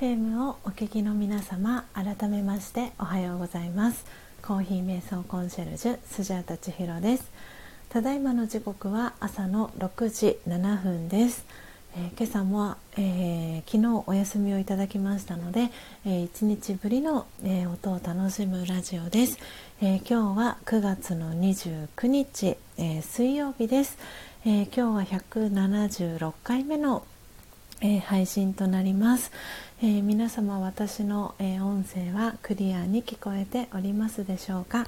FM をお聞きの皆様改めましておはようございます。コーヒー瞑想コンシェルジュスジャータ千尋です。ただいまの時刻は朝の6時7分です、えー、今朝も、えー、昨日お休みをいただきましたので、えー、1日ぶりの、え音を楽しむラジオです、え今日は9月の29日、え水曜日です、え今日は176回目のえー、配信となります、えー、皆様私の、えー、音声はクリアに聞こえておりますでしょうか？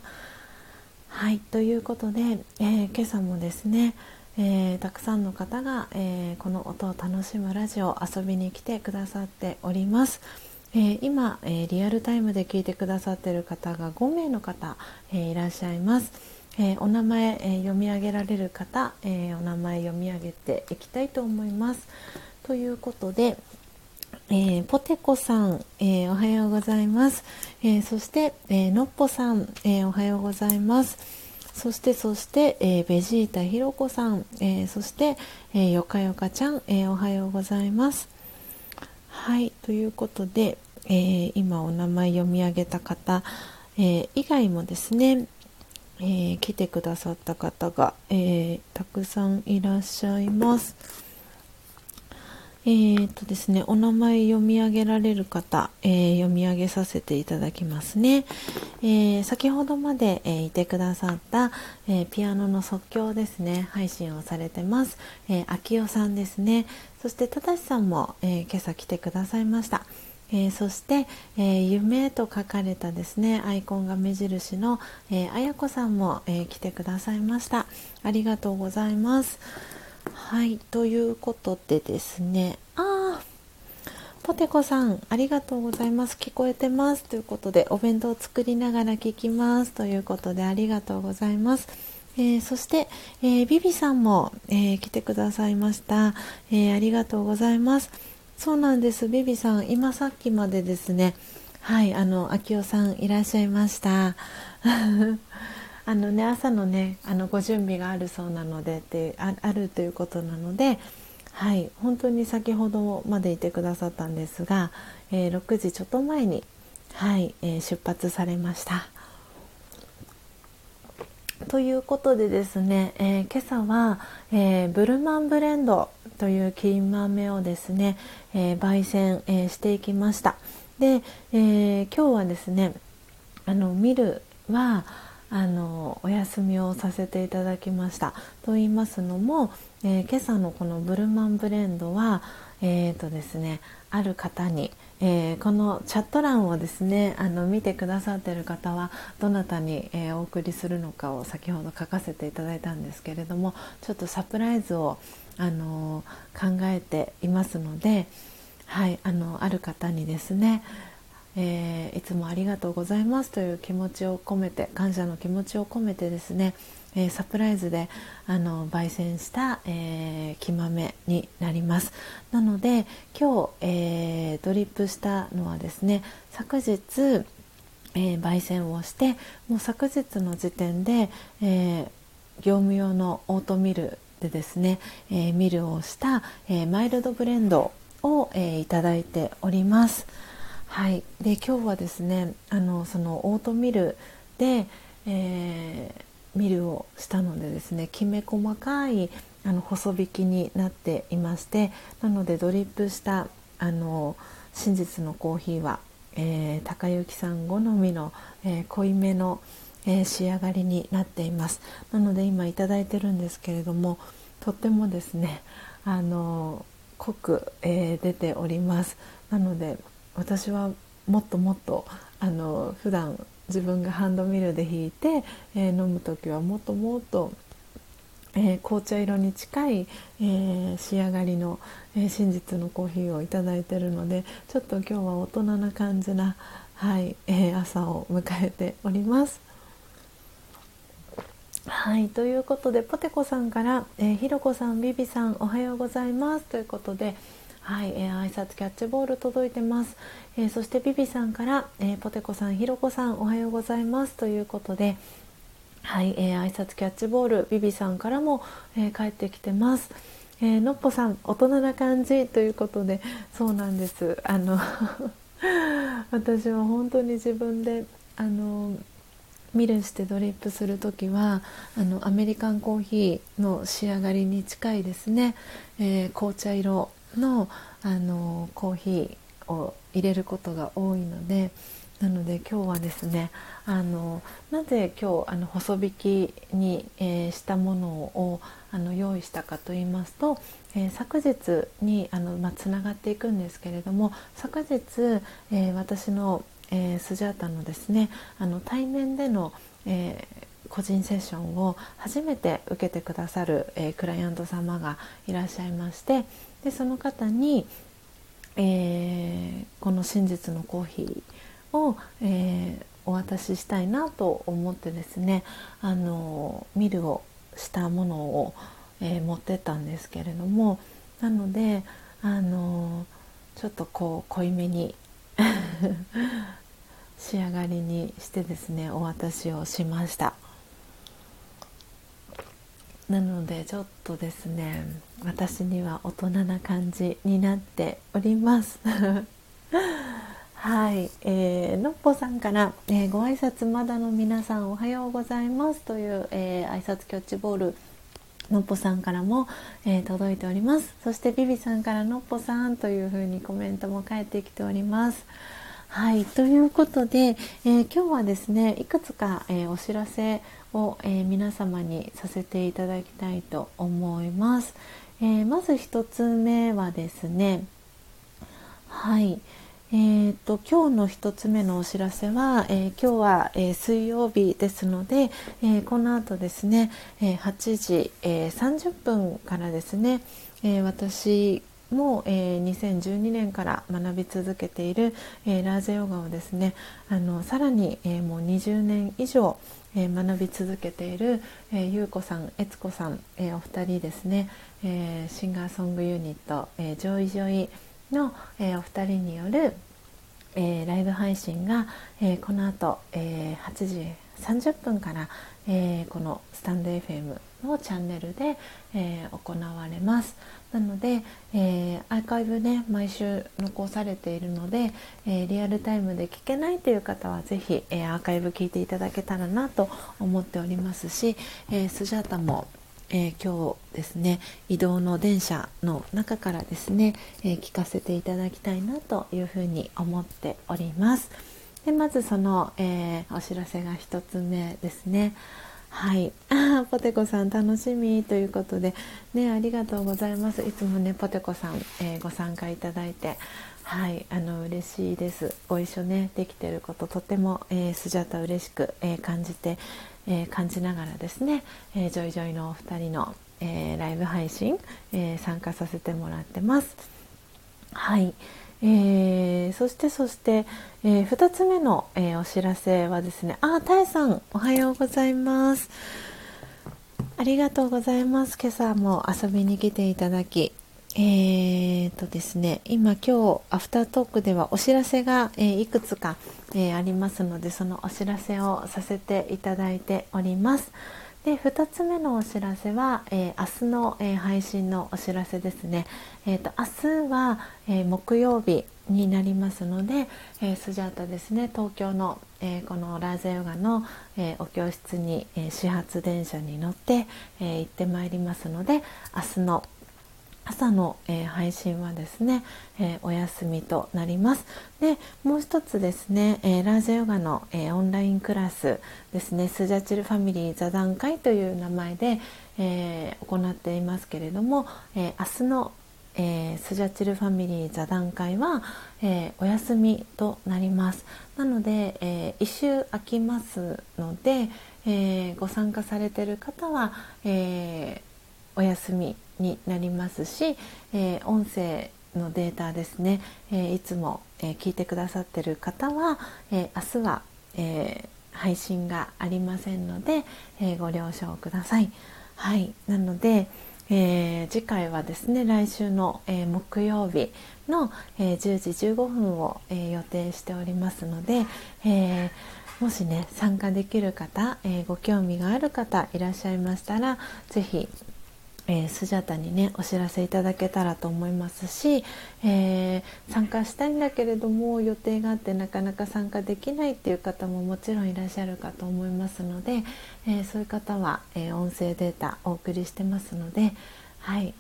はいということで、え今朝もですね、えたくさんの方が、えこの音を楽しむラジオ遊びに来てくださっております、え今、えリアルタイムで聞いてくださっている方が5名の方、えいらっしゃいます。えお名前、え読み上げられる方、えお名前読み上げていきたいと思います。ということで、えー、ポテコさん、えー、おはようございます。えー、そして、えのっぽさん、えおはようございます。そしてそして、えベジータひろこさん、えそして、えよかよかちゃん、えおはようございます。はいということで、え今お名前読み上げた方、え以外もですね、え来てくださった方が、えたくさんいらっしゃいます。えー、とですね、お名前読み上げられる方、えー、読み上げさせていただきますね。えー、先ほどまで、えいてくださった、えピアノの即興ですね、配信をされてます。え秋代さんですね。そして、ただしさんも、え今朝来てくださいました。えー、そして、えー、夢と書かれたですねアイコンが目印の、えー、あやこさんも、え来てくださいましたありがとうございますはいということでですね。あポテコさんありがとうございます。聞こえてます。ということでお弁当を作りながら聞きます。ということでありがとうございます。えー、そして、えー、ビビさんも、えー、来てくださいました、えありがとうございます。そうなんです。ビビさん今さっきまでですね。はいあの秋代さんいらっしゃいましたあのね朝のねあのご準備があるそうなのでってあるということなのではい本当に先ほどまでいてくださったんですが、えー、6時ちょっと前にはい、えー、出発されました。ということでですね、えー、今朝は、えー、ブルマンブレンドという金豆をですね、えー、焙煎、えしていきましたで、え今日はですねあのミルはあのお休みをさせていただきました。と言いますのも、えー、今朝のこのブルマンブレンドはえーとですね、ある方に、えー、このチャット欄をですねあの見てくださってる方はどなたに、えー、お送りするのかを先ほど書かせていただいたんですけれどもちょっとサプライズを、あの考えていますので、はい、あのある方にですねえー、いつもありがとうございますという気持ちを込めて感謝の気持ちを込めてですね、えー、サプライズであの焙煎した、えー、木豆になりますなので今日、えドリップしたのはですね昨日え、焙煎をしてもう昨日の時点で、え、業務用のオートミルでですね、え、ミルをした、えマイルドブレンドを、えいただいております。はい、で今日はですねあのそのオートミルで、えー、ミルをしたのでですねきめ細かいあの細引きになっていましてなのでドリップしたあの真実のコーヒーは、えー、高幸さん好みの、えー、濃いめの、えー、仕上がりになっています。なので今頂いてるんですけれどもとってもですねあの濃く、え出ております。なので私はもっともっとあの普段自分がハンドミルで引いて、えー、飲む時はもっともっと、えー、紅茶色に近い、えー、仕上がりの、え真実のコーヒーをいただいてるのでちょっと今日は大人な感じな、はいえ朝を迎えております。はいということでポテコさんから「えひろこさんビビさんおはようございます」ということではい、えー、挨拶キャッチボール届いてます、えー、そしてビビさんから、えー、ポテコさんひろこさんおはようございます。ということではい、えー、挨拶キャッチボールビビさんからも、えー、帰ってきてます、えー、のっぽさん大人な感じ。ということでそうなんです。あの 私は本当に自分であのミルしてドリップする時はあのアメリカンコーヒーの仕上がりに近いですね、えー、紅茶色。のあのコーヒーを入れることが多いのでなので今日はですねあのなぜ今日あの細引きに、えー、したものをあの用意したかと言いますと、えー、昨日にあの、まあ、つながっていくんですけれども昨日、えー、私の、えスジャータのですねあの対面での、え個人セッションを初めて受けてくださる、えクライアント様がいらっしゃいましてでその方に、えこの真実のコーヒーを、えお渡ししたいなと思ってですねあのミルをしたものを、えー、持ってったんですけれどもなのであのちょっとこう濃いめに 仕上がりにしてですねお渡しをしました。なのでちょっとですね私には大人な感じになっております。はい、えー、のっぽさんから、えー、ご挨拶まだの皆さんおはようございますという、えー、挨拶キャッチボールのっぽさんからも、えー、届いております。そしてビビさんからのっぽさんというふうにコメントも返ってきております。はいということで、えー、今日はですねいくつか、えー、お知らせを、え皆様にさせていただきたいと思います、えまず1つ目はですねはい、えーと、今日の1つ目のお知らせは、えー、今日は、えー、水曜日ですので、えー、この後ですね、え8時、え30分からですね、え私も、え2012年から学び続けている、えラージャヨガをですねあのさらに、えもう20年以上、え学び続けている、えゆうこさん、えつこさん、えお二人ですね、えシンガーソングユニット、えジョイジョイの、えー、お二人による、えー、ライブ配信が、えー、この後、えー、8時30分から、えー、このスタンド FM のチャンネルで、えー、行われます。なので、えー、アーカイブね毎週残されているので、えー、リアルタイムで聞けないという方は是非、え、アーカイブ聞いていただけたらなと思っておりますし、え、スジャータもえー、今日ですね移動の電車の中からですね、えー、聞かせていただきたいなというふうに思っております。でまずその、えー、お知らせが1つ目ですね。はい。あ ポテコさん楽しみということでねありがとうございます。いつもねポテコさん、えご参加いただいてはいあの嬉しいです。ご一緒ねできてることとても、えー、スジャタ嬉しく、え感じてえー、感じながらですね、えー、ジョイジョイのお二人の、えー、ライブ配信、え参加させてもらってます。はい、えー、そしてそして、えー、2つ目の、えー、お知らせはですねあたえさんおはようございます。ありがとうございます。今朝も遊びに来ていただきえーとですね、今今日アフタートークではお知らせが、えー、いくつか、えー、ありますのでそのお知らせをさせていただいております。で2つ目のお知らせは、えー、明日の、え配信のお知らせですね。えーと、明日は、え木曜日になりますので、えスジャータですね東京の、えこのラーゼヨガの、えお教室に、え始発電車に乗って、え行ってまいりますので明日の朝の、えー、配信はですね、えー、お休みとなります。でもう一つですね、えー、ラージャヨガの、えオンラインクラスですねスジャチルファミリー座談会という名前で、え行っていますけれども、え明日の、えスジャチルファミリー座談会は、えお休みとなります。なので、え1週空きますので、えご参加されてる方は、えお休みになりますし、えー、音声のデータですね、えー、いつも、え、聞いてくださってる方は、え明日は、え配信がありませんので、えご了承ください。はい、なので、えー次回はですね来週の、え木曜日の、え10時15分を、え予定しておりますので、えもしね参加できる方、えご興味がある方いらっしゃいましたら是非えー、スジャタにねお知らせいただけたらと思いますし、えー、参加したいんだけれども予定があってなかなか参加できないっていう方ももちろんいらっしゃるかと思いますので、えー、そういう方は、え音声データお送りしてますので、はい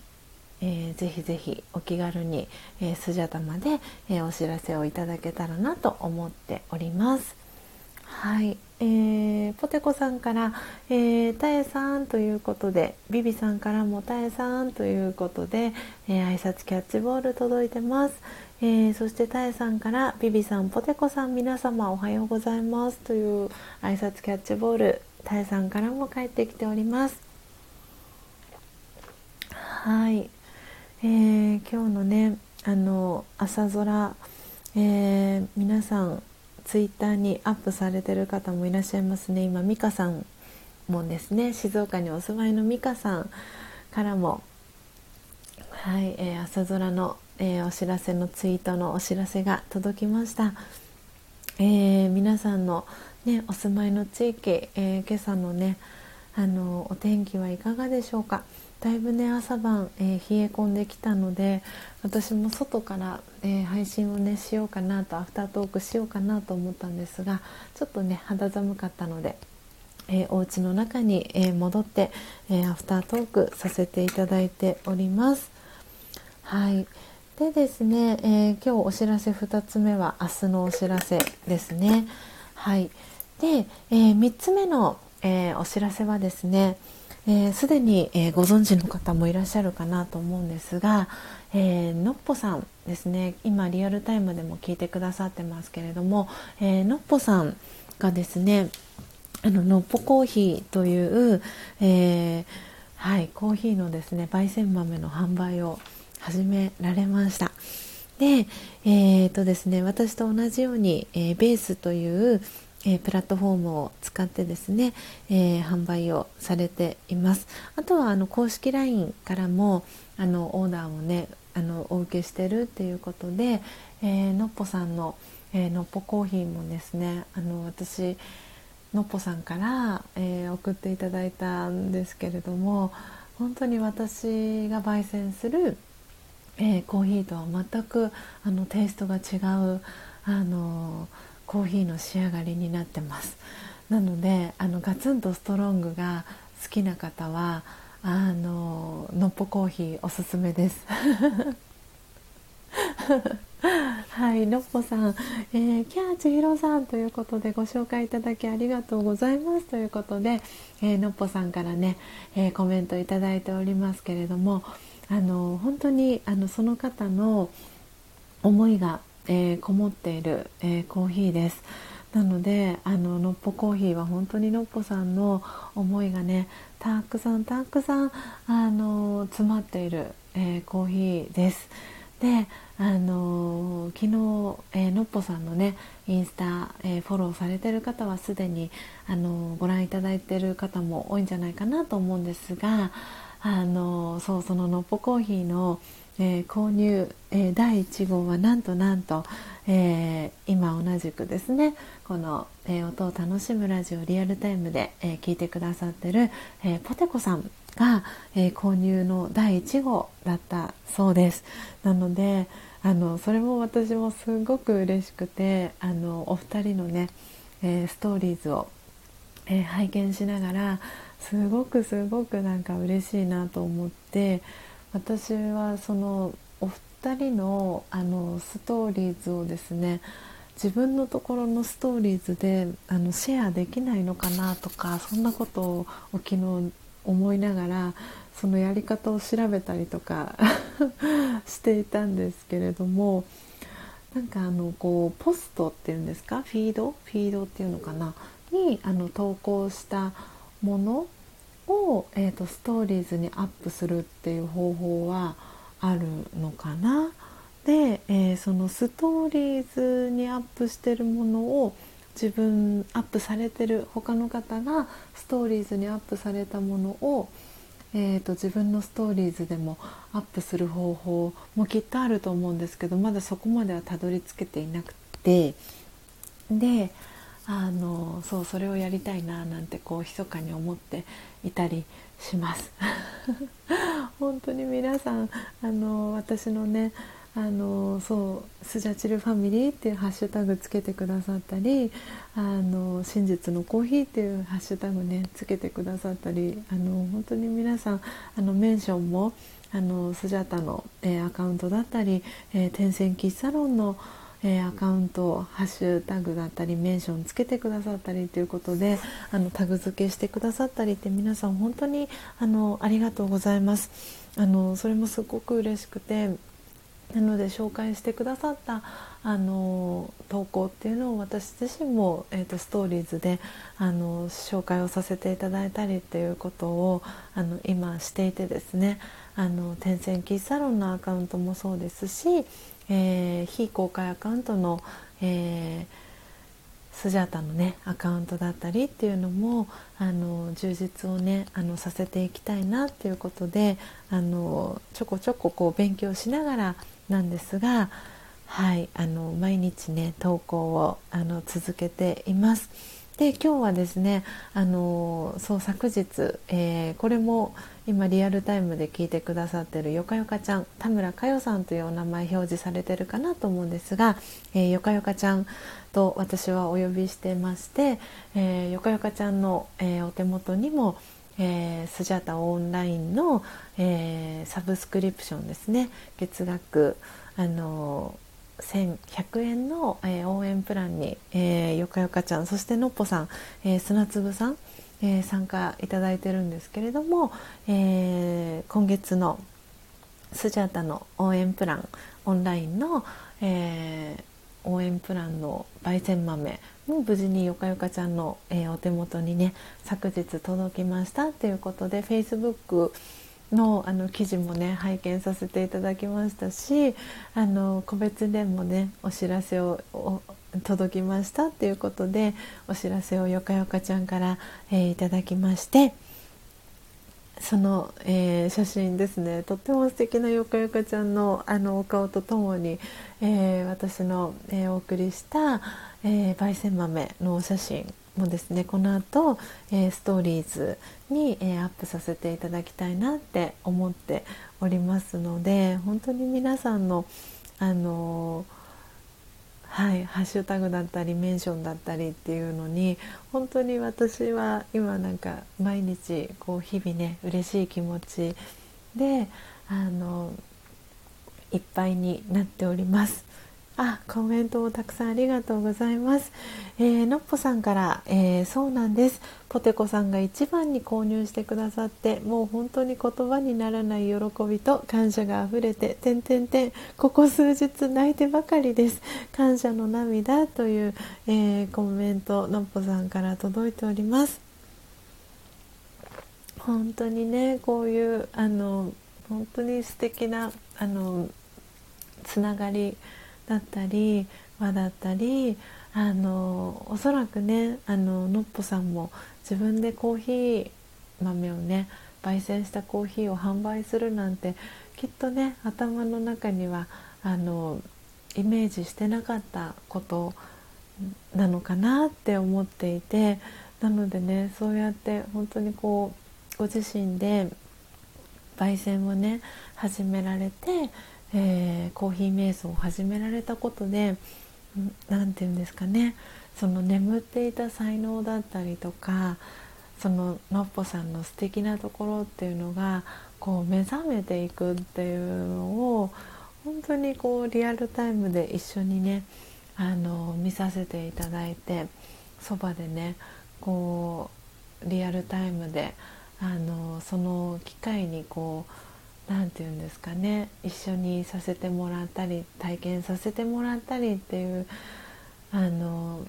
えー、ぜひぜひお気軽に、えスジャタまで、えお知らせをいただけたらなと思っております。はい、えー、ポテコさんから「えー、タエさん」ということでビビさんからも「タエさん」ということで、えー、挨拶キャッチボール届いてます、えー、そしてタエさんから「ビビさんポテコさん皆様おはようございます」という挨拶キャッチボールタエさんからも帰ってきております。はい、えー、今日のねあの朝空、えー、皆さんツイッターにアップされてる方もいらっしゃいますね。今美香さんもですね静岡にお住まいの美香さんからもはい、えー、朝空の、えー、お知らせのツイートのお知らせが届きました、えー、皆さんの、ね、お住まいの地域、え今朝のねあのお天気はいかがでしょうか。だいぶね朝晩、えー、冷え込んできたので私も外から、えー、配信をねしようかなとアフタートークしようかなと思ったんですがちょっとね肌寒かったので、えー、お家の中に、え戻って、えアフタートークさせていただいております。はいでですね、え今日お知らせ2つ目は明日のお知らせですね。はいで、えー3つ目の、えお知らせはですねすで、に、えー、ご存知の方もいらっしゃるかなと思うんですが、えー、のっぽさんですね今リアルタイムでも聞いてくださってますけれども、えー、のっぽさんがですねあののっぽコーヒーという、えー、はい、コーヒーのですね焙煎豆の販売を始められました。で、えーとですね、私と同じように、えー、ベースという、えー、プラットフォームを使ってですね、えー、販売をされています。あとはあの公式 LINE からもあのオーダーをねあのお受けしてるっていうことで、えー、のっぽさんの、えのっぽコーヒーもですねあの私のっぽさんから、え送っていただいたんですけれども本当に私が焙煎する、えコーヒーとは全くあのテイストが違うあのコーヒーの仕上がりになってます。なのであのガツンとストロングが好きな方はあののっぽコーヒーおすすめです。はい、のっぽさん、えー、キャー千尋さんということでご紹介いただきありがとうございます。ということで、えー、のっぽさんからね、えー、コメントいただいておりますけれども、あの本当にあのその方の思いがえー、こもっている、えー、コーヒーです。なのであののっぽコーヒーは本当にのっぽさんの思いがねたくさんたくさんあの詰まっている、えー、コーヒーです。であの昨日、えー、のっぽさんのねインスタ、えー、フォローされてる方はすでにあのご覧いただいてる方も多いんじゃないかなと思うんですがあのそうそののっぽコーヒーのえー、購入、えー、第1号はなんとなんと、えー、今同じくですねこの、え音を楽しむラジオリアルタイムで、え聞いてくださってる、えポテコさんが、え購入の第1号だったそうです。なのであのそれも私もすごく嬉しくてあのお二人のね、えストーリーズを、え拝見しながらすごくすごくなんか嬉しいなと思って私はそのお二人のあのストーリーズをですね自分のところのストーリーズであのシェアできないのかなとかそんなことを昨日思いながらそのやり方を調べたりとか していたんですけれどもなんかあのこうポストっていうんですか？フィード？フィードっていうのかな？にあの投稿したものを、えーと、ストーリーズにアップするっていう方法はあるのかな。で、えー、そのストーリーズにアップしてるものを自分アップされてる他の方がストーリーズにアップされたものを、えーと、自分のストーリーズでもアップする方法もきっとあると思うんですけどまだそこまではたどり着けていなくて。であのそうそれをやりたいななんてこう密かに思っていたりします。本当に皆さんあの私のねあのそうスジャチルファミリーっていうハッシュタグつけてくださったりあの真実のコーヒーっていうハッシュタグねつけてくださったりあの本当に皆さんあのメンションもあのスジャタの、えー、アカウントだったり、えー、天線キッサロンのえー、アカウントハッシュタグだったりメンションつけてくださったりということであのタグ付けしてくださったりって皆さん本当にあのありがとうございます。あのそれもすごく嬉しくてなので紹介してくださったあの投稿っていうのを私自身も、えーと、ストーリーズであの紹介をさせていただいたりっていうことをあの今していてですねあの天線キーサロンのアカウントもそうですしえー、非公開アカウントの、えー、スジャータのねアカウントだったりっていうのもあの充実をねあのさせていきたいなっていうことであのちょこちょここう勉強しながらなんですがはいあの毎日ね投稿をあの続けています。で今日はですねあのそう昨日、えー、これも今リアルタイムで聞いてくださってるよかよかちゃん田村佳代さんというお名前表示されてるかなと思うんですが、えー、よかよかちゃんと私はお呼びしてまして、えー、よかよかちゃんの、えー、お手元にもえー、スジャタオンラインの、えー、サブスクリプションですね。月額あの1100円の、えー、応援プランに、えー、よかよかちゃんそしてのっぽさん、えー、砂粒さんえー、参加いただいてるんですけれども、えー、今月のスジャータの応援プランオンラインの、えー、応援プランの焙煎豆も無事によかよかちゃんの、えお手元にね昨日届きましたということで Facebook のあの記事もね拝見させていただきましたしあの個別でもねお知らせを届きましたっていうことでお知らせをよかよかちゃんから、えー、いただきましてその、えー、写真ですね。とっても素敵なよかよかちゃんのあのお顔とともに、えー、私の、えお送りした、え焙煎豆のお写真もですねこの後、えストーリーズに、えアップさせていただきたいなって思っておりますので本当に皆さんのあのーはい、ハッシュタグだったりメンションだったりっていうのに本当に私は今なんか毎日こう日々ね嬉しい気持ちであのいっぱいになっております。あコメントもたくさんありがとうございます。えー、のっぽさんから、えー、そうなんです。ポテコさんが一番に購入してくださってもう本当に言葉にならない喜びと感謝があふれててんてんてんここ数日泣いてばかりです。感謝の涙という、えー、コメントのっぽさんから届いております。本当にねこういうあの本当に素敵なあのつながりだったり和だったりあのおそらくねあののっぽさんも自分でコーヒー豆をね焙煎したコーヒーを販売するなんてきっとね頭の中にはあのイメージしてなかったことなのかなって思っていてなのでねそうやって本当にこうご自身で焙煎をね始められてえー、コーヒー瞑想を始められたことで何て言うんですかね。その眠っていた才能だったりとかそののっぽさんの素敵なところっていうのがこう目覚めていくっていうのを本当にこうリアルタイムで一緒にねあの見させていただいてそばでねこうリアルタイムであのその機会にこう何て言うんですかね一緒にさせてもらったり体験させてもらったりっていうあの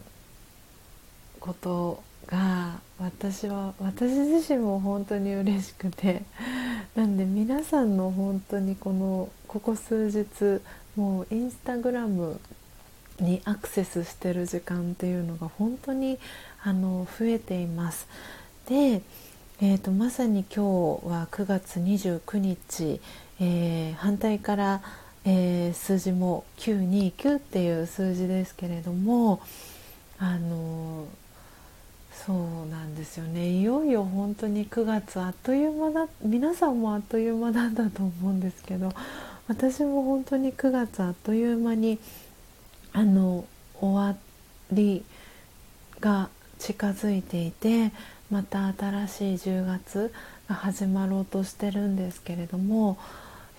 ことが私は私自身も本当に嬉しくてなんで皆さんの本当にこのここ数日もうインスタグラムにアクセスしてる時間っていうのが本当にあの増えています。でえーと、まさに今日は9月29日、えー、反対から、えー、数字も929っていう数字ですけれども、あのそうなんですよね。いよいよ本当に9月あっという間だ皆さんもあっという間なんだと思うんですけど私も本当に9月あっという間にあの終わりが近づいていてまた新しい10月が始まろうとしてるんですけれども、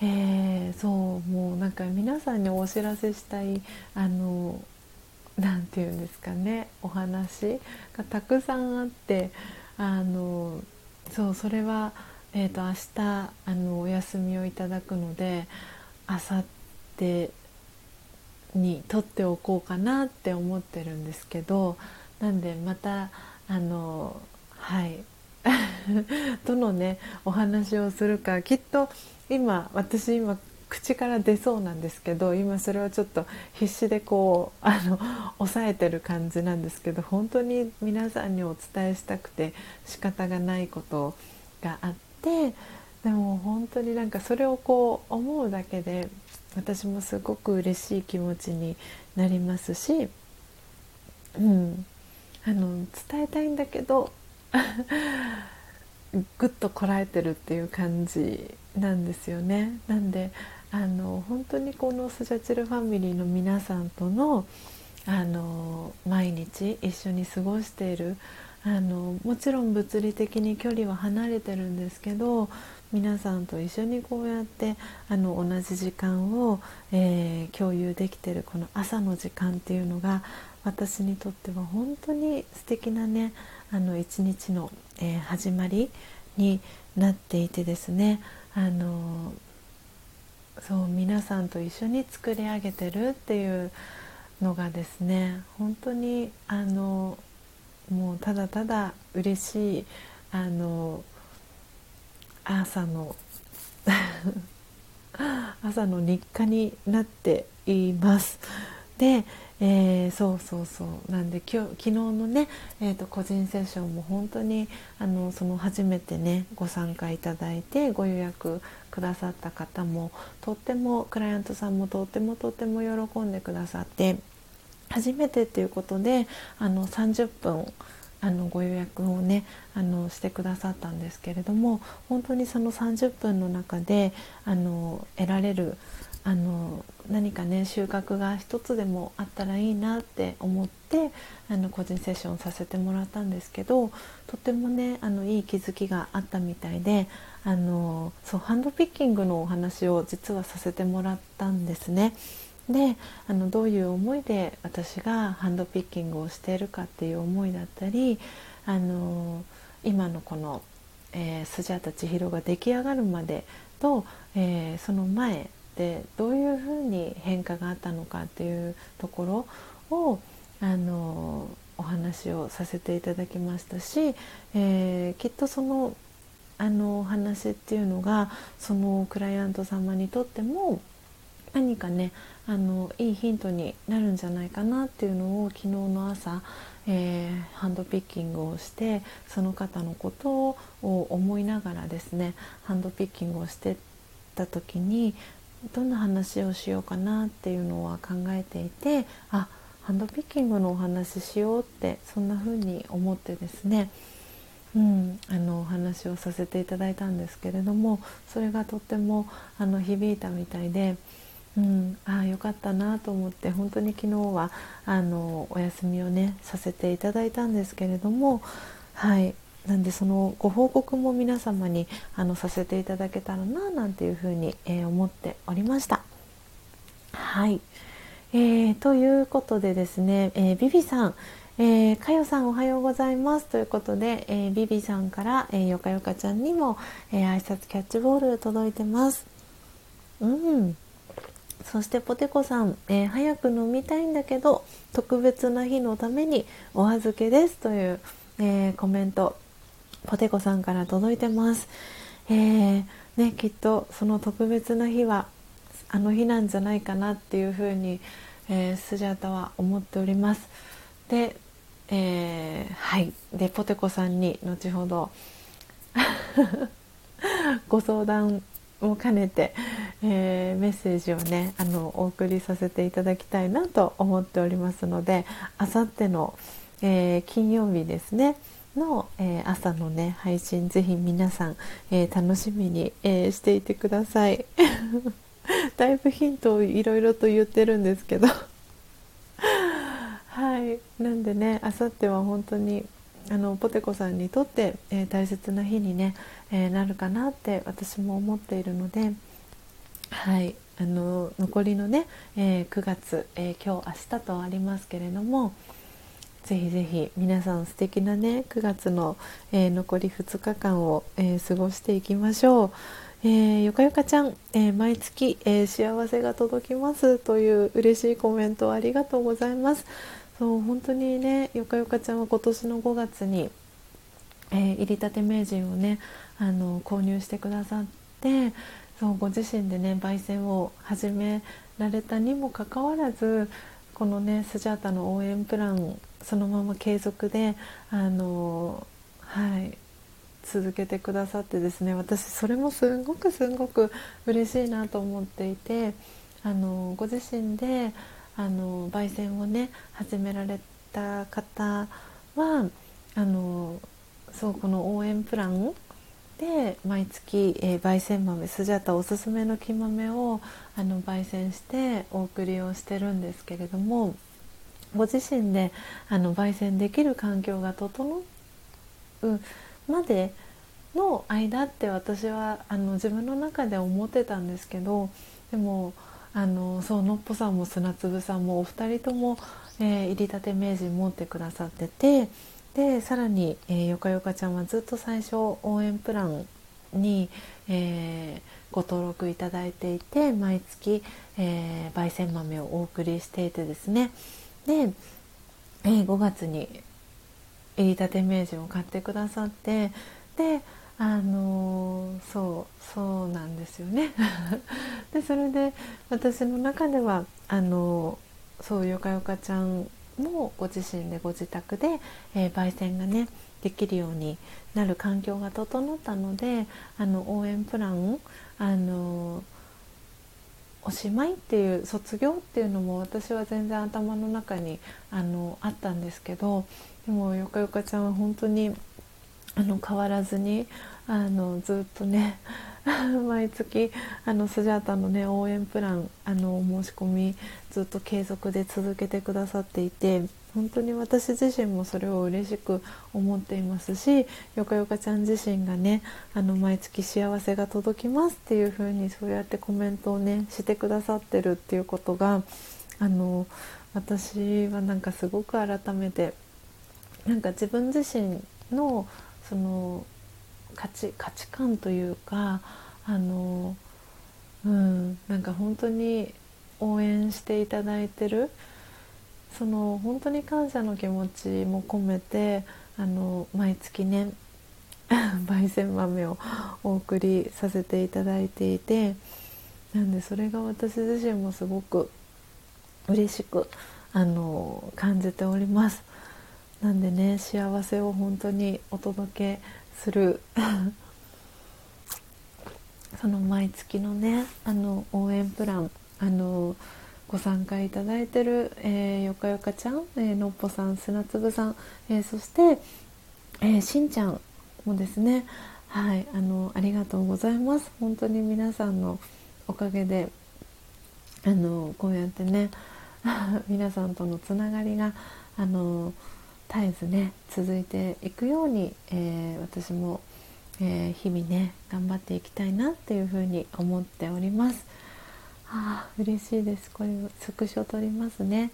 えー、そうもうなんか皆さんにお知らせしたいあのなんていうんですかねお話がたくさんあってあのそうそれは、えーと、明日あのお休みをいただくのであさってに取っておこうかなって思ってるんですけどなんでまたあのはい。どのねお話をするかきっと今私今口から出そうなんですけど今それはちょっと必死でこうあの抑えてる感じなんですけど本当に皆さんにお伝えしたくて仕方がないことがあってでも本当になんかそれをこう思うだけで私もすごく嬉しい気持ちになりますし、うん、あの伝えたいんだけど ぐっとこらえてるっていう感じなんですよね。なんであの本当にこのスジャチルファミリーの皆さんとのあの毎日一緒に過ごしているあのもちろん物理的に距離は離れてるんですけど皆さんと一緒にこうやってあの同じ時間を、えー、共有できてるこの朝の時間っていうのが私にとっては本当に素敵なねあの一日の、えー、始まりになっていてですねあのそう皆さんと一緒に作り上げてるっていうのがですね本当にあのもうただただ嬉しいあの朝の 朝の日課になっています。で、えー、そうそうそう。なんで今日昨日のね、えーと、個人セッションも本当にあのその初めてねご参加いただいてご予約くださった方もとってもクライアントさんもとってもとっても喜んでくださって初めてっていうことであの30分あのご予約をねあのしてくださったんですけれども本当にその30分の中であの得られるあの何かね収穫が一つでもあったらいいなって思ってあの個人セッションさせてもらったんですけどとてもねあのいい気づきがあったみたいであのそうハンドピッキングのお話を実はさせてもらったんですね。であのどういう思いで私がハンドピッキングをしているかっていう思いだったりあの今のこの、えー、スジャータ千尋が出来上がるまでと、えー、その前でどういうふうに変化があったのかっていうところをあのお話をさせていただきましたし、えー、きっとそのあのお話っていうのがそのクライアント様にとっても何かねあのいいヒントになるんじゃないかなっていうのを昨日の朝、えー、ハンドピッキングをしてその方のことを思いながらですねハンドピッキングをしてた時にどんな話をしようかなっていうのは考えていてあハンドピッキングのお話しようってそんな風に思ってですね、うん、あのお話をさせていただいたんですけれどもそれがとってもあの響いたみたいで、うん、ああよかったなと思って本当に昨日はあのお休みをねさせていただいたんですけれどもはいなんでそのご報告も皆様にあのさせていただけたらななんていうふうに、えー、思っておりました。はい、えー、ということでですね、えー、ビビさん、えー、かよさんおはようございますということで、えー、ビビさんから、えー、よかよかちゃんにも、えー、挨拶キャッチボール届いてます。うん。そしてポテコさん、えー、早く飲みたいんだけど特別な日のためにお預けですという、えー、コメントポテコさんから届いてます。えー、ね、きっとその特別な日はあの日なんじゃないかなっていうふうに、えー、スジャータは思っております。で、えー、はいでポテコさんに後ほど ご相談も兼ねて、えー、メッセージをねあのお送りさせていただきたいなと思っておりますのであさっての、えー、金曜日ですねの、えー、朝のね配信ぜひ皆さん、え楽しみに、えしていてください。だいぶヒントをいろいろと言ってるんですけど。はい。なんでねあさっては本当にあのポテコさんにとって、え、大切な日にね、え、なるかなって私も思っているので。はい。あの残りのね、え、9月、え今日明日とありますけれども。ぜひぜひ皆さん素敵なね9月の、え残り2日間を、え過ごしていきましょう。えー、よかよかちゃん、え、毎月、え、幸せが届きますという嬉しいコメントありがとうございます。そう本当にねよかよかちゃんは今年の5月に、え、入りたて名人をねあの購入してくださってそうご自身でね焙煎を始められたにもかかわらずこのねスジャータの応援プランそのまま継続であのはい続けてくださってですね私それもすごくすごく嬉しいなと思っていてあのご自身であの焙煎をね始められた方はあのそうこの応援プランで毎月、えー、焙煎豆スジャタおすすめの木豆をあの焙煎してお送りをしてるんですけれどもご自身であの焙煎できる環境が整うまでの間って私はあの自分の中で思ってたんですけどでもあのそうのっぽさんも砂粒さんもお二人とも、えー、入りたて名人持ってくださっててでさらに、えー、よかよかちゃんはずっと最初応援プランに、えー、ご登録いただいていて毎月、えー、焙煎豆をお送りしていてですね。で、え、5月に入りたて名人を買ってくださってであのー、そうそうなんですよね。でそれで私の中ではあのー、そうよかよかちゃんもご自身でご自宅で、えー、焙煎がねできるようになる環境が整ったのであの応援プランあのおしまいっていう卒業っていうのも私は全然頭の中にあのあったんですけどでもよかよかちゃんは本当にあの変わらずにあのずっとね 毎月あのスジャータのね応援プランあの申し込みずっと継続で続けてくださっていて本当に私自身もそれを嬉しく思っていますしよかよかちゃん自身がねあの毎月幸せが届きますっていう風にそうやってコメントをねしてくださってるっていうことがあの私はなんかすごく改めてなんか自分自身のその価値価値観というかあのうんなんか本当に応援していただいてるその本当に感謝の気持ちも込めてあの毎月ね 焙煎豆をお送りさせていただいていてなんでそれが私自身もすごく嬉しくあの感じております。なんでね幸せを本当にお届けする その毎月のねあの応援プランあのご参加いただいてる、えー、よかよかちゃん、えー、のっぽさん砂粒さん、えー、そして、えー、しんちゃんもですねはいあのありがとうございます本当に皆さんのおかげであのこうやってね 皆さんとのつながりがあの絶えずね続いていくように、えー、私も、えー、日々ね頑張っていきたいなっていうふうに思っております。あ嬉しいです。これをスクショ撮りますね、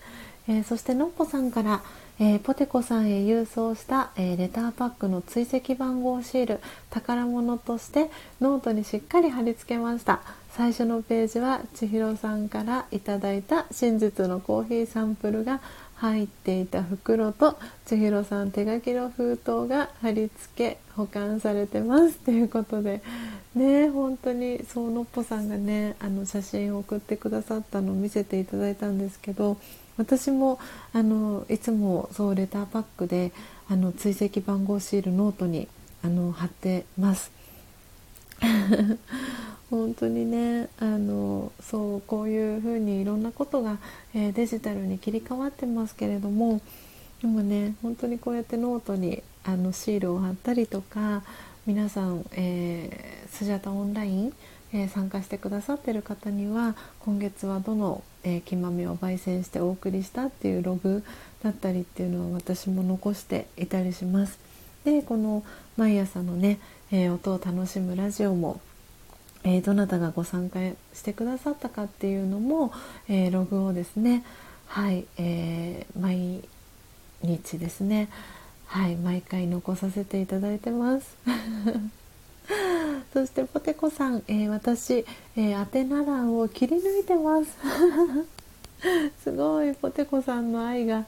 えー、そしてのっぽさんから、えー、ポテコさんへ郵送した、えー、レターパックの追跡番号シール宝物としてノートにしっかり貼り付けました。最初のページは千尋さんからいただいた真実のコーヒーサンプルが入っていた袋と千尋さん手書きの封筒が貼り付け保管されてます ということでね本当にそうのっぽさんがねあの写真を送ってくださったのを見せていただいたんですけど私もあのいつもそうレターパックであの追跡番号シールノートにあの貼ってます。本当にねあのそうこういうふうにいろんなことが、えー、デジタルに切り替わってますけれどもでもね本当にこうやってノートにあのシールを貼ったりとか皆さん、えー、スジャタオンライン、えー、参加してくださってる方には今月はどの、えー、木豆を焙煎してお送りしたっていうログだったりっていうのは私も残していたりします。でこの毎朝のね、え音を楽しむラジオもえー、どなたがご参加してくださったかっていうのも、えー、ログをですねはい、えー、毎日ですねはい毎回残させていただいてます。そしてポテコさん、え私、えー、アテナ欄を切り抜いてます。すごいポテコさんの愛が。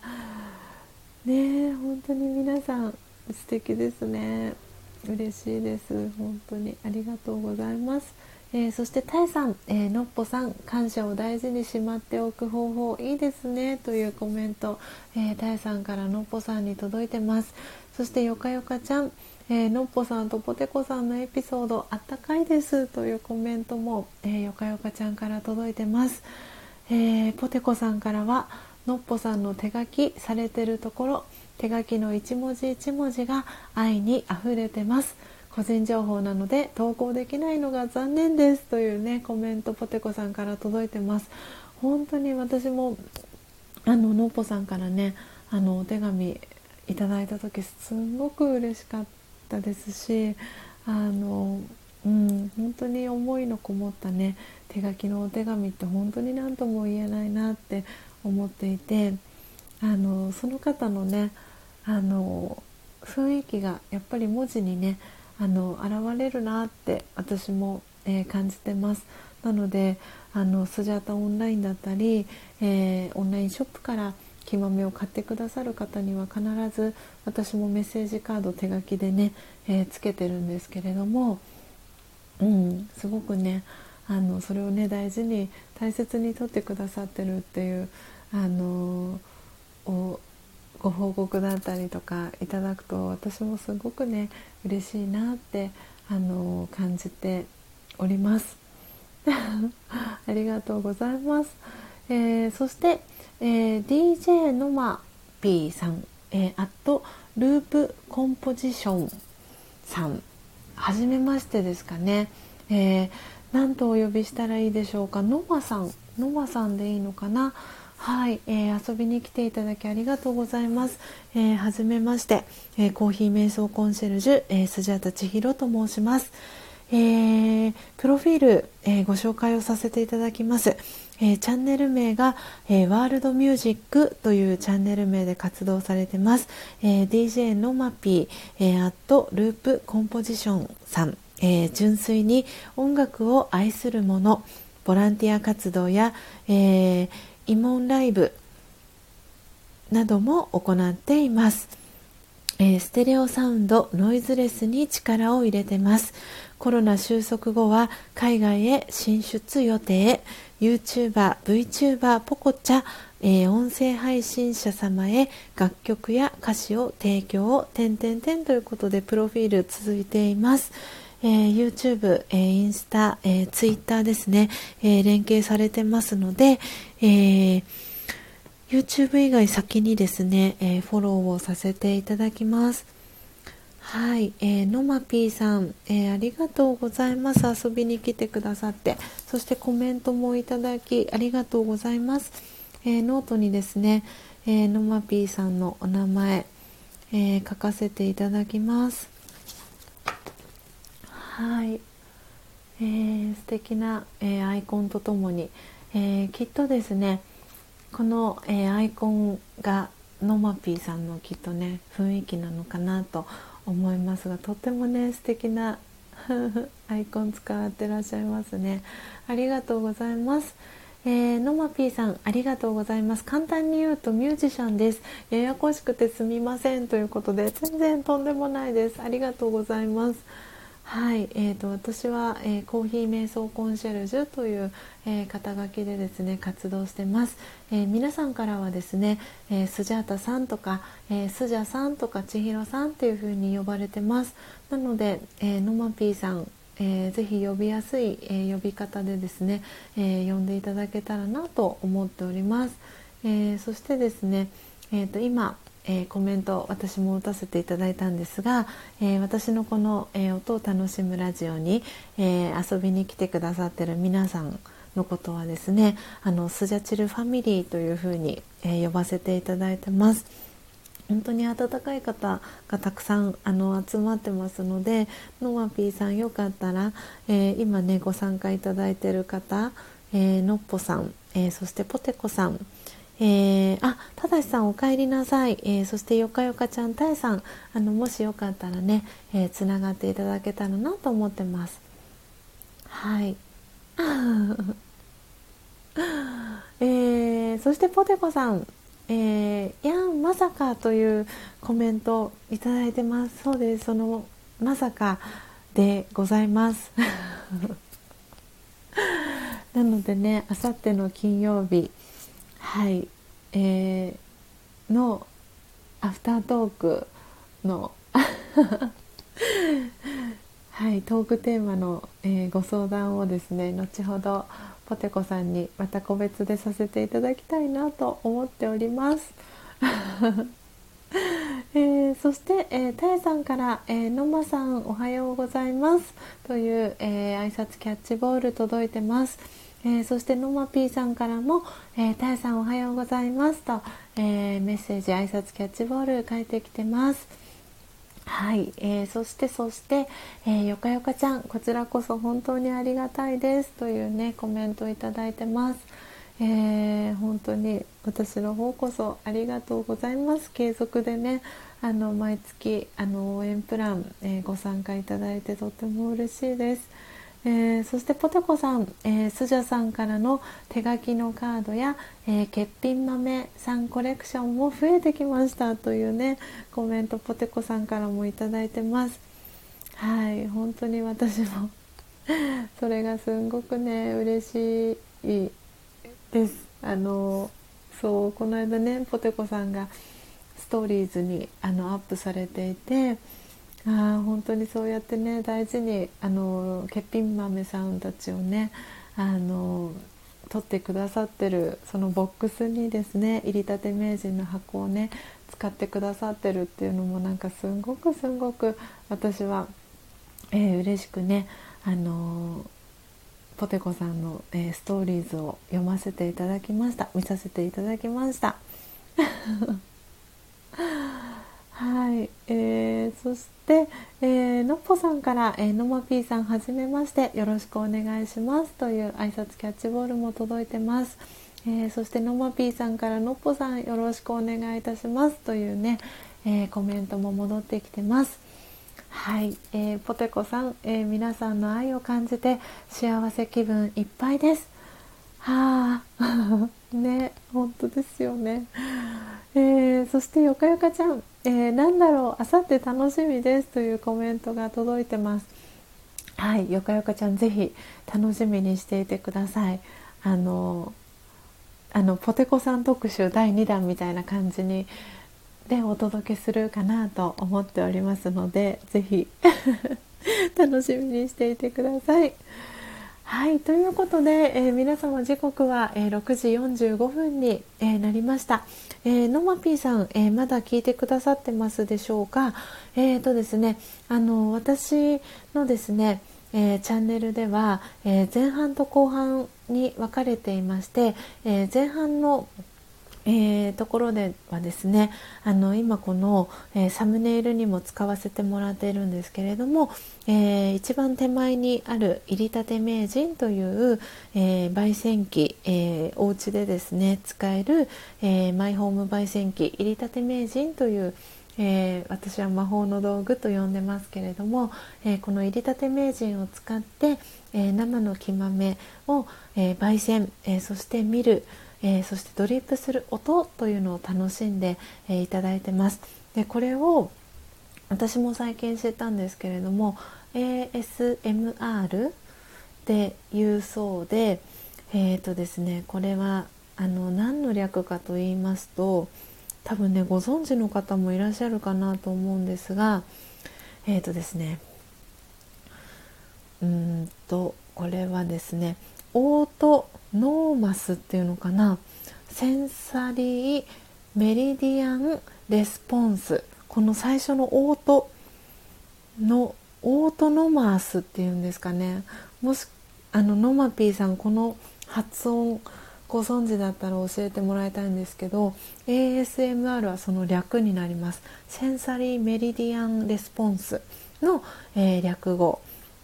ね本当に皆さん素敵ですね。嬉しいです。本当にありがとうございます、えー、そしてたえさん、えー、のっぽさん感謝を大事にしまっておく方法いいですね。というコメント、えー、たえさんからのっぽさんに届いてます。そしてよかよかちゃん、えー、のっぽさんとポテコさんのエピソードあったかいです。というコメントも、えー、よかよかちゃんから届いてます、えー、ポテコさんからはのっぽさんの手書きされてるところ手書きの一文字一文字が愛にあふれてます。個人情報なので投稿できないのが残念ですというねコメントポテコさんから届いてます。本当に私もあののっぽさんからねあのお手紙いただいた時すごく嬉しかったですしあのうん本当に思いのこもったね手書きのお手紙って本当に何とも言えないなって思っていてあのその方のねあの雰囲気がやっぱり文字にねあの現れるなって私も、えー、感じてます。なのであのスジャータオンラインだったり、えー、オンラインショップから木豆を買ってくださる方には必ず私もメッセージカード手書きでね、えー、つけてるんですけれども、うん、すごくねあのそれをね大事に大切にとってくださってるっていうあのをご報告だったりとかいただくと私もすごくね嬉しいなってあの感じております。ありがとうございます、えー、そして、えー、DJ のま P さん、えー、あとループコンポジションさんはじめましてですかね、えー、何とお呼びしたらいいでしょうか。ノマさんノマさんでいいのかな。はい、えー、遊びに来ていただきありがとうございます。えー、はじめまして、えー、コーヒー瞑想コンシェルジュ、えー、スジャタ千尋と申します。えー、プロフィール、えー、ご紹介をさせていただきます。えー、チャンネル名が、えー、ワールドミュージックというチャンネル名で活動されてます。えー、DJ のマピー、えー、アットループコンポジションさん、えー、純粋に音楽を愛する者、ボランティア活動や、えー、慰問ライブなども行っています、えー、ステレオサウンドノイズレスに力を入れてます。コロナ収束後は海外へ進出予定。YouTuber、VTuber、ポコチャ、えー、音声配信者様へ楽曲や歌詞を提供を点々点ということでプロフィール続いています、えー、YouTube、えー、インスタ、えー、Twitter ですね、えー、連携されてますので、えー、YouTube 以外先にですね、えー、フォローをさせていただきます。はい、えー、のまぴーさん、えー、ありがとうございます。遊びに来てくださって、そしてコメントもいただきありがとうございます。えー、ノートにですね、えー、のまぴーさんのお名前、えー、書かせていただきます。はい、えー、素敵な、えー、アイコンとともに、えー、きっとですねこの、えー、アイコンがノマピーさんのきっとね雰囲気なのかなと思いますがとってもね素敵な アイコン使ってらっしゃいますね。ありがとうございます。えー、ノマピーさんありがとうございます。簡単に言うとミュージシャンです。ややこしくてすみませんということで全然とんでもないです。ありがとうございます。はい、えーと、私は、えー、コーヒー瞑想コンシェルジュという、えー、肩書きでですね活動してます、えー、皆さんからはですね、えスジャータさんとか、えスジャさんとか千尋さんっていう風に呼ばれてますなので、えノマピーさん、えー、ぜひ呼びやすい、え呼び方でですね、え呼んでいただけたらなと思っております。えそしてですね、えー、と今えー、コメント私も打たせていただいたんですが、えー、私のこの、えー、音を楽しむラジオに、え遊びに来てくださってる皆さんのことはですねあのスジャチルファミリーというふうに、え呼ばせていただいてます。本当に温かい方がたくさんあの集まってますのでノマピーさんよかったら、え今ねご参加いただいてる方、えのっぽさん、えそしてポテコさんえー、あただしさんお帰りなさい、えー、そしてよかよかちゃんたえさん。あのもしよかったらね、えー、つながっていただけたらなと思ってます。はい。えー、そしてポテコさん。えー、やんまさかというコメントいただいてます。そうです。そのまさかでございます。なのでねあさっての金曜日はい、えー、のアフタートークの はいトークテーマの、えー、ご相談をですね後ほどポテコさんにまた個別でさせていただきたいなと思っております。えー、そして、えー、たえさんから、えー、のまさんおはようございますという、えー、挨拶キャッチボール届いてます。えー、そしてのまぴーさんからも「えー、たやさんおはようございます」と、えー、メッセージ挨拶キャッチボール書いてきてます。はい、えー、そしてそして、えー、よかよかちゃんこちらこそ本当にありがたいですというねコメントをいただいてます。えー、本当に私の方こそありがとうございます継続でねあの毎月あの応援プラン、えご参加いただいてとても嬉しいです。えー、そしてポテコさん、えー、スジャさんからの手書きのカードや、えー、欠品豆さんコレクションも増えてきましたというねコメントポテコさんからもいただいてます。はい本当に私も それがすんごくね嬉しいです。あのそうこの間ねポテコさんがストーリーズにあのアップされていてあ本当にそうやってね大事にあの欠品豆さんたちをねあの取ってくださってるそのボックスにですね入りたて名人の箱をね使ってくださってるっていうのもなんかすんごくすんごく私は、えー、嬉しくねあのポテコさんの、えー、ストーリーズを読ませていただきました見させていただきました。はい、えー、そして、えー、のっぽさんから、えー、のまぴーさんはじめましてよろしくお願いしますという挨拶キャッチボールも届いてます。えー、そしてのまぴーさんからのっぽさんよろしくお願いいたしますというね、えー、コメントも戻ってきてます。はい、えー、ポテコさん、えー、皆さんの愛を感じて幸せ気分いっぱいです。はあ、ね、本当ですよね。えー、そしてよかよかちゃん、えー、なんだろう。あさって楽しみです。というコメントが届いてます。はいよかよかちゃんぜひ楽しみにしていてください。あのあのポテコさん特集第2弾みたいな感じにでお届けするかなと思っておりますのでぜひ 楽しみにしていてください。はいということで、えー、皆様時刻は、えー、6時45分に、えー、なりました、えー、のまぴーさん、えまだ聞いてくださってますでしょうか？えーとですねあの私のですねえー、チャンネルでは、えー、前半と後半に分かれていまして、えー、前半のえー、ところではですねあの今この、えー、サムネイルにも使わせてもらっているんですけれども、えー、一番手前にある入りたて名人という、え焙煎機、えー、お家でですね使える、えマイホーム焙煎機入りたて名人というえー、私は魔法の道具と呼んでますけれども、えー、この入りたて名人を使って、えー、生の木豆を、え焙煎、えそして見る、えー、そしてドリップする音というのを楽しんで、えー、いただいてます。でこれを私も最近知ったんですけれども ASMR っていうそうでえっ、ー、とですねこれはあの何の略かと言いますと多分ねご存知の方もいらっしゃるかなと思うんですがえっ、ー、とですねうんとこれはですね autonomous っていうのかな？ sensory meridian response。この最初のオートの autonomous っていうんですかね。もしあのノマピーさんこの発音ご存知だったら教えてもらいたいんですけど ASMR はその略になります。センサリーメリディアンレスポンスの、えー、略語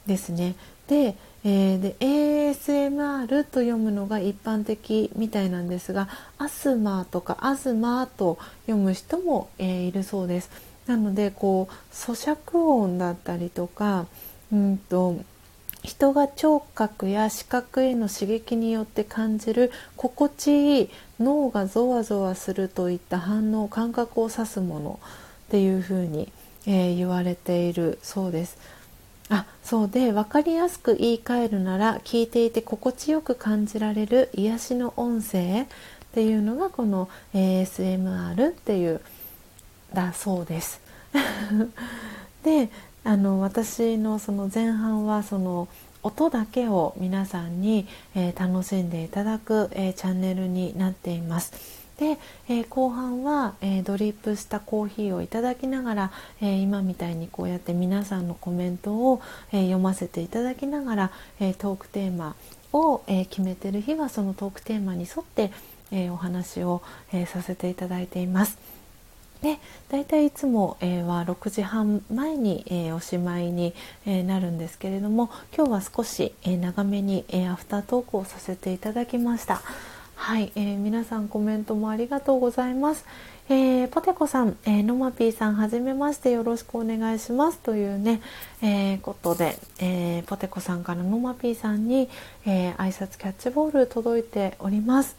ですね。で,、えー、で ASMR と読むのが一般的みたいなんですがアスマーとかアズマーと読む人も、えー、いるそうですなのでこう咀嚼音だったりとかうんと人が聴覚や視覚への刺激によって感じる心地いい脳がゾワゾワするといった反応感覚を指すものっていうふうに、えー、言われているそうです。あそうで分かりやすく言い換えるなら聞いていて心地よく感じられる癒しの音声っていうのがこの ASMR っていうだそうです。であの私のその前半はその音だけを皆さんに、えー、楽しんでいただく、えー、チャンネルになっています。で、えー、後半は、えドリップしたコーヒーをいただきながら、え今みたいにこうやって皆さんのコメントを、え読ませていただきながら、えトークテーマを、え決めてる日はそのトークテーマに沿って、えお話を、えさせていただいています。で大体いつも、えー、は6時半前に、えー、おしまいに、えー、なるんですけれども今日は少し、え長めに、えアフタートークをさせていただきましたはい、え皆さんコメントもありがとうございます、えポテコさん、えノマピーさんはじめましてよろしくお願いしますというね、えことで、えポテコさんからノマピーさんに、え挨拶キャッチボール届いております。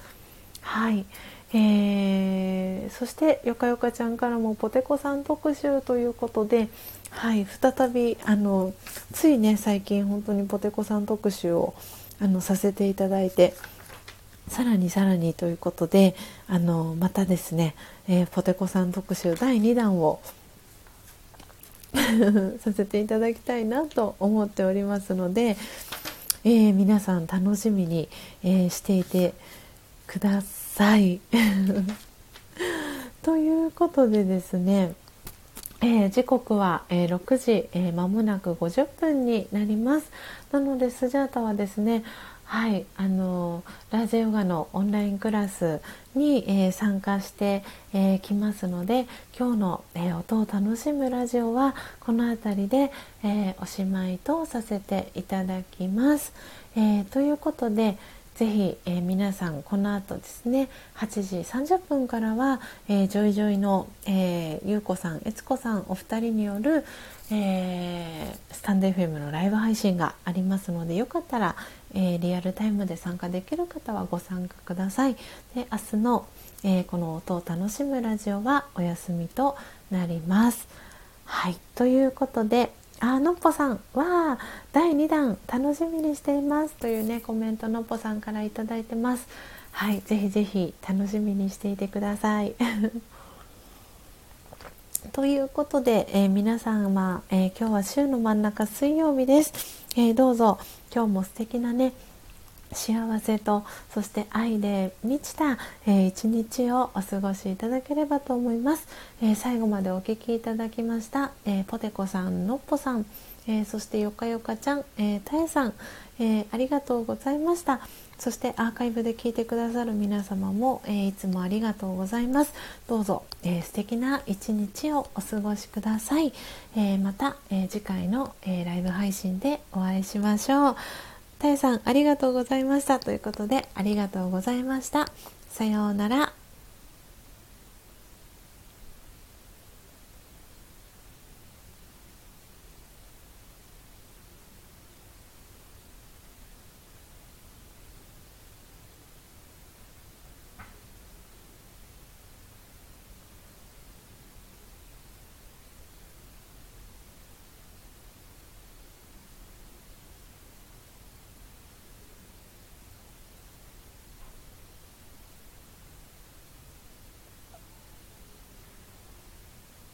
はいえー、そしてよかよかちゃんからもポテコさん特集ということで、はい、再びあのついね最近本当にポテコさん特集をあのさせていただいてさらにさらにということであのまたですね、えー、ポテコさん特集第2弾を させていただきたいなと思っておりますので、えー、皆さん楽しみに、えー、していてください。ということでですね、えー、時刻は、えー、6時、えー、間もなく50分になります。なのでスジャータはですね、はい、あのラジオガのオンラインクラスに、えー、参加してき、えー、ますので今日の、えー、音を楽しむラジオはこの辺りで、えおしまいとさせていただきます。えということで、ぜひ、えー、皆さんこの後ですね8時30分からは、えー、ジョイジョイの、えー、ゆうこさんえつこさんお二人による、えー、スタンド FM のライブ配信がありますのでよかったら、えリアルタイムで参加できる方はご参加ください。で明日の、えこの音を楽しむラジオはお休みとなります。はい。ということであのっぽさんは第2弾楽しみにしています。というねコメントのっぽさんから頂いてます。はい。ぜひぜひ楽しみにしていてください。ということで、えー、皆様、えー、今日は週の真ん中水曜日です、えー、どうぞ。今日も素敵なね幸せとそして愛で満ちた、えー、一日をお過ごしいただければと思います、えー、最後までお聴きいただきました、えー、ポテコさんのっぽさん、えそしてよかよかちゃん、えー、たえさん、えありがとうございました。そしてアーカイブで聞いてくださる皆様も、えいつもありがとうございます。どうぞ、えー、素敵な一日をお過ごしください、えまた、え次回の、えライブ配信でお会いしましょう。たえさんありがとうございました。ということでありがとうございました。さようなら。